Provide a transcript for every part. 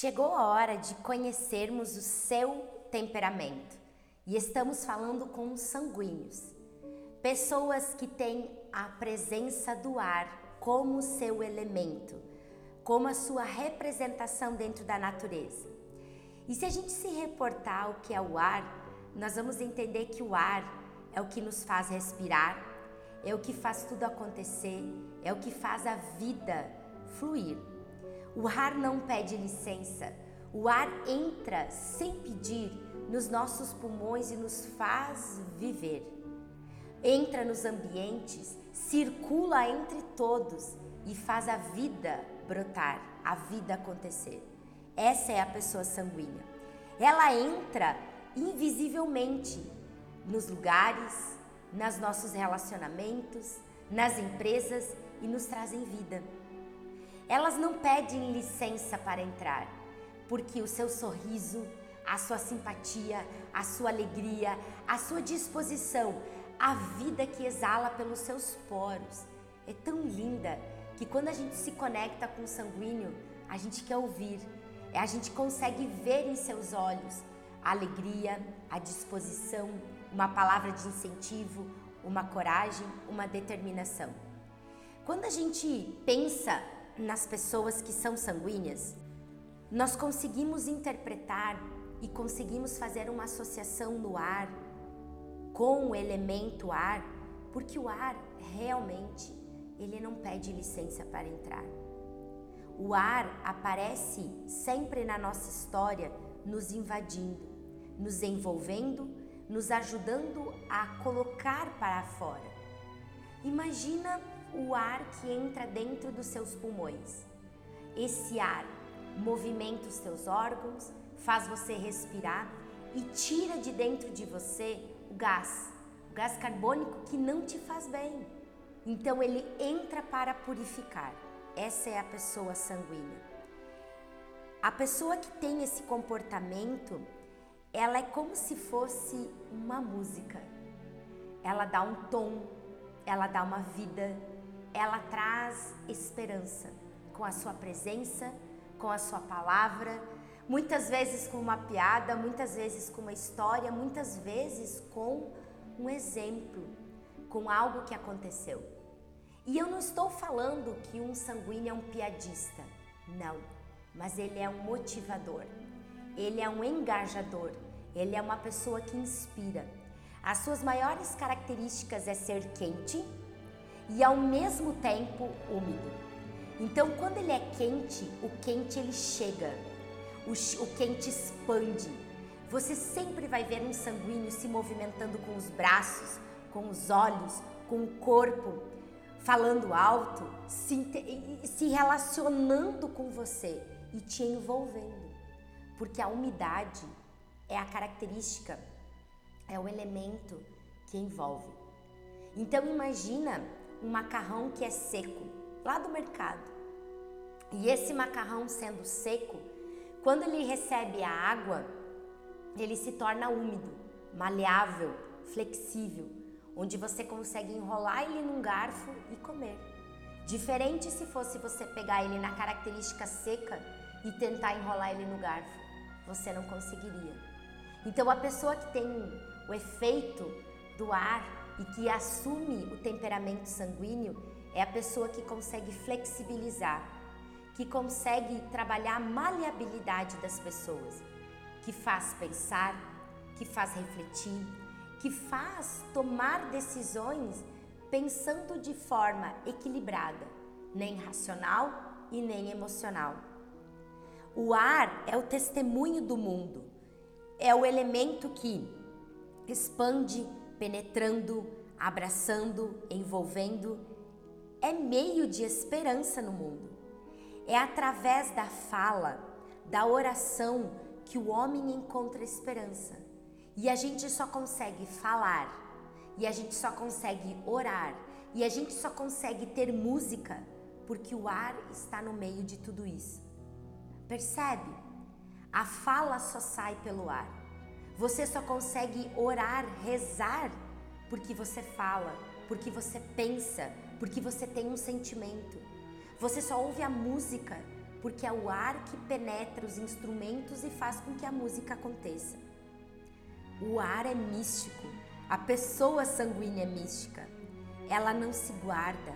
Chegou a hora de conhecermos o seu temperamento e estamos falando com os sanguíneos, pessoas que têm a presença do ar como seu elemento, como a sua representação dentro da natureza. E se a gente se reportar ao que é o ar, nós vamos entender que o ar é o que nos faz respirar, é o que faz tudo acontecer, é o que faz a vida fluir. O ar não pede licença. O ar entra sem pedir nos nossos pulmões e nos faz viver. Entra nos ambientes, circula entre todos e faz a vida brotar, a vida acontecer. Essa é a pessoa sanguínea. Ela entra invisivelmente nos lugares, nos nossos relacionamentos, nas empresas e nos trazem vida. Elas não pedem licença para entrar, porque o seu sorriso, a sua simpatia, a sua alegria, a sua disposição, a vida que exala pelos seus poros é tão linda que quando a gente se conecta com o sanguíneo, a gente quer ouvir, a gente consegue ver em seus olhos a alegria, a disposição, uma palavra de incentivo, uma coragem, uma determinação. Quando a gente pensa nas pessoas que são sanguíneas, nós conseguimos interpretar e conseguimos fazer uma associação no ar com o elemento ar, porque o ar realmente ele não pede licença para entrar. O ar aparece sempre na nossa história, nos invadindo, nos envolvendo, nos ajudando a colocar para fora. Imagina o ar que entra dentro dos seus pulmões. Esse ar movimenta os seus órgãos, faz você respirar e tira de dentro de você o gás, o gás carbônico que não te faz bem. Então ele entra para purificar. Essa é a pessoa sanguínea. A pessoa que tem esse comportamento, ela é como se fosse uma música. Ela dá um tom, ela dá uma vida, ela traz esperança com a sua presença, com a sua palavra, muitas vezes com uma piada, muitas vezes com uma história, muitas vezes com um exemplo, com algo que aconteceu. E eu não estou falando que um sanguíneo é um piadista, não, mas ele é um motivador, ele é um engajador, ele é uma pessoa que inspira. As suas maiores características é ser quente, e ao mesmo tempo úmido. Então, quando ele é quente, o quente ele chega, o, o quente expande. Você sempre vai ver um sanguíneo se movimentando com os braços, com os olhos, com o corpo, falando alto, se, se relacionando com você e te envolvendo. Porque a umidade é a característica, é o elemento que envolve. Então imagina um macarrão que é seco, lá do mercado. E esse macarrão sendo seco, quando ele recebe a água, ele se torna úmido, maleável, flexível, onde você consegue enrolar ele num garfo e comer. Diferente se fosse você pegar ele na característica seca e tentar enrolar ele no garfo, você não conseguiria. Então a pessoa que tem o efeito do ar e que assume o temperamento sanguíneo é a pessoa que consegue flexibilizar, que consegue trabalhar a maleabilidade das pessoas, que faz pensar, que faz refletir, que faz tomar decisões pensando de forma equilibrada, nem racional e nem emocional. O ar é o testemunho do mundo, é o elemento que expande, penetrando, abraçando, envolvendo, é meio de esperança no mundo. É através da fala, da oração, que o homem encontra esperança. E a gente só consegue falar, e a gente só consegue orar, e a gente só consegue ter música porque o ar está no meio de tudo isso. Percebe? A fala só sai pelo ar. Você só consegue orar, rezar, porque você fala, porque você pensa, porque você tem um sentimento. Você só ouve a música porque é o ar que penetra os instrumentos e faz com que a música aconteça. O ar é místico, a pessoa sanguínea é mística. Ela não se guarda,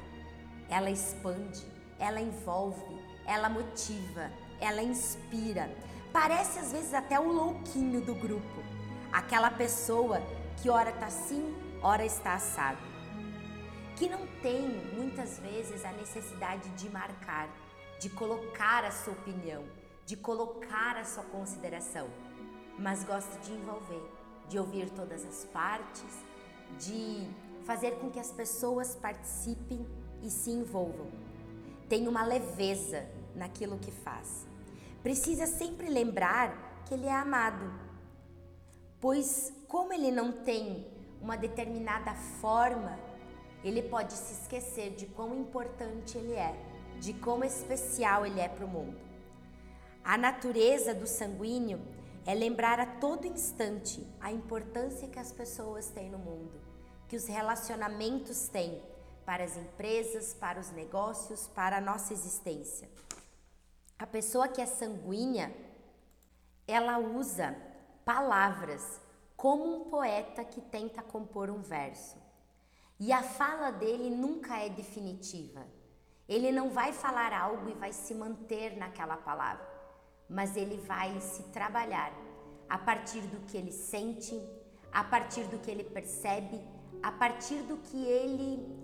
ela expande, ela envolve, ela motiva, ela inspira. Parece às vezes até o louquinho do grupo, aquela pessoa que ora está assim, ora está assado, que não tem muitas vezes a necessidade de marcar, de colocar a sua opinião, de colocar a sua consideração, mas gosta de envolver, de ouvir todas as partes, de fazer com que as pessoas participem e se envolvam. Tem uma leveza naquilo que faz. Precisa sempre lembrar que ele é amado, pois, como ele não tem uma determinada forma, ele pode se esquecer de quão importante ele é de quão especial ele é para o mundo. A natureza do sanguíneo é lembrar a todo instante a importância que as pessoas têm no mundo, que os relacionamentos têm para as empresas, para os negócios, para a nossa existência. A pessoa que é sanguínea, ela usa palavras como um poeta que tenta compor um verso. E a fala dele nunca é definitiva. Ele não vai falar algo e vai se manter naquela palavra, mas ele vai se trabalhar a partir do que ele sente, a partir do que ele percebe, a partir do que ele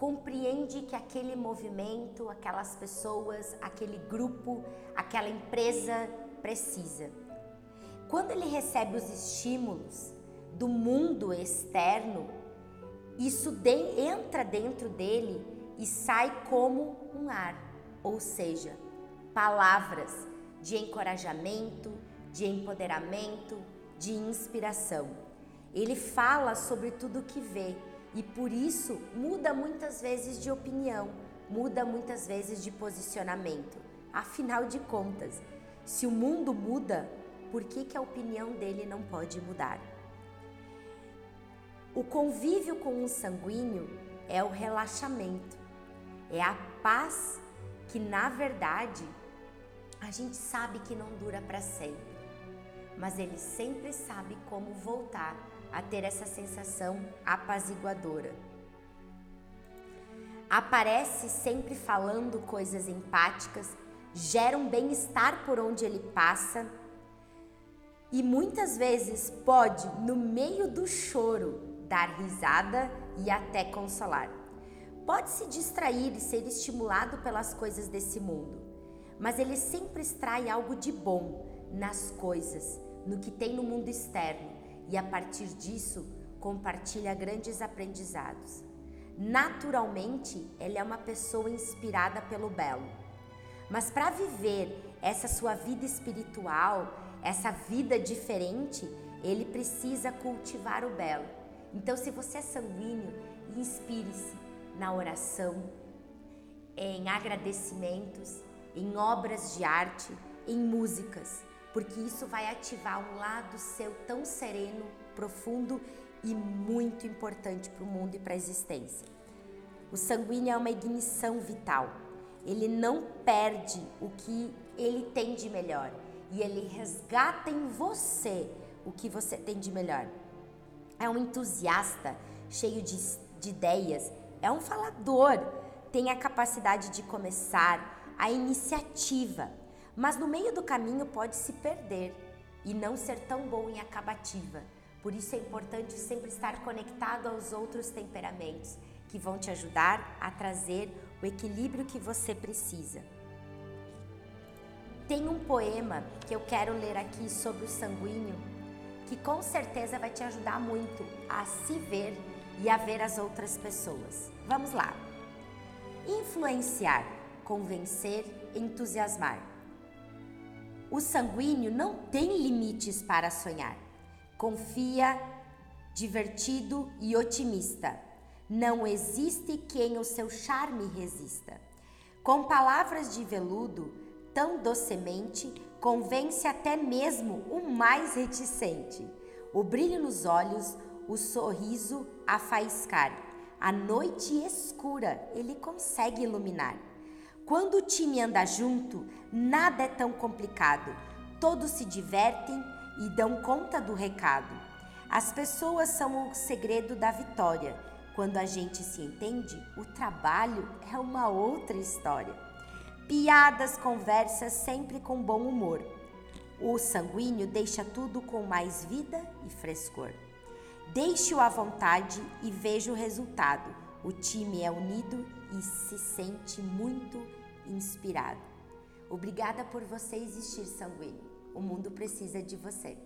compreende que aquele movimento, aquelas pessoas, aquele grupo, aquela empresa precisa. Quando ele recebe os estímulos do mundo externo, isso de, entra dentro dele e sai como um ar, ou seja, palavras de encorajamento, de empoderamento, de inspiração. Ele fala sobre tudo que vê e por isso muda muitas vezes de opinião, muda muitas vezes de posicionamento. Afinal de contas, se o mundo muda, por que, que a opinião dele não pode mudar? O convívio com um sanguíneo é o relaxamento, é a paz que, na verdade, a gente sabe que não dura para sempre, mas ele sempre sabe como voltar a ter essa sensação apaziguadora. Aparece sempre falando coisas empáticas, gera um bem-estar por onde ele passa e muitas vezes pode, no meio do choro, dar risada e até consolar pode se distrair e ser estimulado pelas coisas desse mundo, mas ele sempre extrai algo de bom nas coisas, no que tem no mundo externo e a partir disso compartilha grandes aprendizados. Naturalmente, ele é uma pessoa inspirada pelo belo. Mas para viver essa sua vida espiritual, essa vida diferente, ele precisa cultivar o belo. Então, se você é sanguíneo, inspire-se na oração, em agradecimentos, em obras de arte, em músicas, porque isso vai ativar um lado seu tão sereno, profundo e muito importante para o mundo e para a existência. O sanguíneo é uma ignição vital. Ele não perde o que ele tem de melhor e ele resgata em você o que você tem de melhor. É um entusiasta cheio de, de ideias é um falador, tem a capacidade de começar, a iniciativa, mas no meio do caminho pode se perder e não ser tão bom em acabativa. Por isso é importante sempre estar conectado aos outros temperamentos que vão te ajudar a trazer o equilíbrio que você precisa. Tem um poema que eu quero ler aqui sobre o sanguíneo que com certeza vai te ajudar muito a se ver e a ver as outras pessoas. Vamos lá. Influenciar, convencer, entusiasmar. O sanguíneo não tem limites para sonhar. Confia, divertido e otimista. Não existe quem o seu charme resista. Com palavras de veludo, tão docemente, convence até mesmo o mais reticente. O brilho nos olhos, o sorriso a faiscar. A noite escura ele consegue iluminar. Quando o time anda junto, nada é tão complicado. Todos se divertem e dão conta do recado. As pessoas são o segredo da vitória. Quando a gente se entende, o trabalho é uma outra história. Piadas, conversas sempre com bom humor. O sanguíneo deixa tudo com mais vida e frescor. Deixe-o à vontade e veja o resultado. O time é unido e se sente muito inspirado. Obrigada por você existir, sanguíneo. O mundo precisa de você.